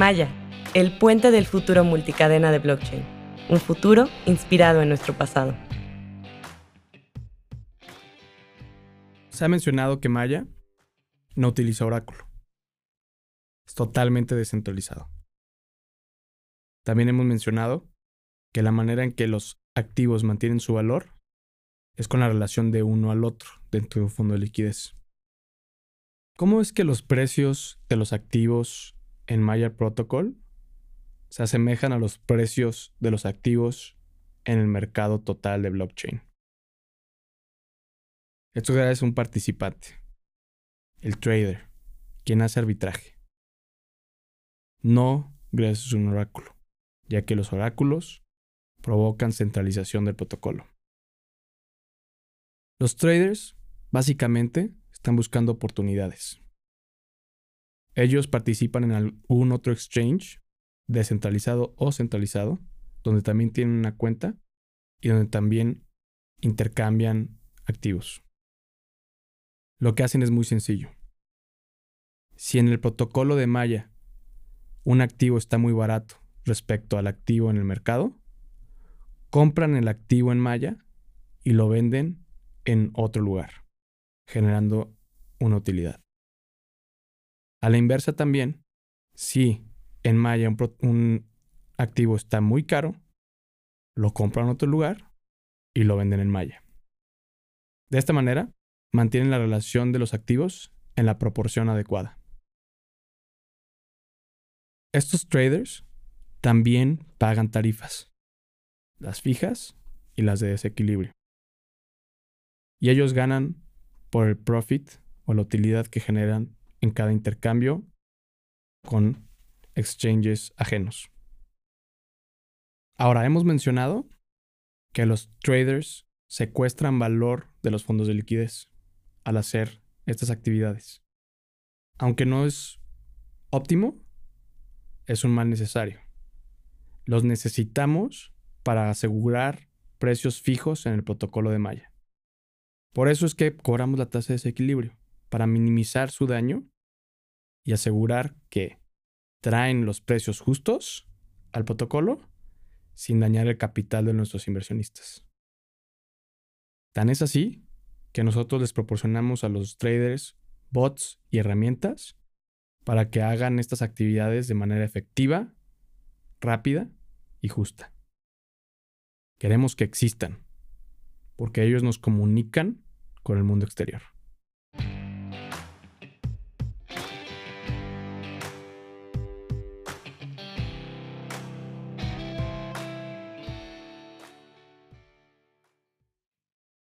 Maya, el puente del futuro multicadena de blockchain. Un futuro inspirado en nuestro pasado. Se ha mencionado que Maya no utiliza oráculo. Es totalmente descentralizado. También hemos mencionado que la manera en que los activos mantienen su valor es con la relación de uno al otro dentro de un fondo de liquidez. ¿Cómo es que los precios de los activos en Maya Protocol se asemejan a los precios de los activos en el mercado total de blockchain? Esto es un participante, el trader, quien hace arbitraje. No gracias a un oráculo, ya que los oráculos provocan centralización del protocolo. Los traders, básicamente, están buscando oportunidades. Ellos participan en algún otro exchange, descentralizado o centralizado, donde también tienen una cuenta y donde también intercambian activos. Lo que hacen es muy sencillo. Si en el protocolo de Maya un activo está muy barato respecto al activo en el mercado, compran el activo en Maya y lo venden en otro lugar, generando una utilidad. A la inversa también, si en Maya un, activo está muy caro, lo compran en otro lugar y lo venden en Maya. De esta manera, mantienen la relación de los activos en la proporción adecuada. Estos traders también pagan tarifas, las fijas y las de desequilibrio. Y ellos ganan por el profit o la utilidad que generan en cada intercambio con exchanges ajenos. Ahora, hemos mencionado que los traders secuestran valor de los fondos de liquidez al hacer estas actividades. Aunque no es óptimo, es un mal necesario. Los necesitamos para asegurar precios fijos en el protocolo de Maya. Por eso es que cobramos la tasa de desequilibrio, para minimizar su daño y asegurar que traen los precios justos al protocolo sin dañar el capital de nuestros inversionistas. Tan es así que nosotros les proporcionamos a los traders bots y herramientas para que hagan estas actividades de manera efectiva, rápida y justa. Queremos que existan, porque ellos nos comunican con el mundo exterior.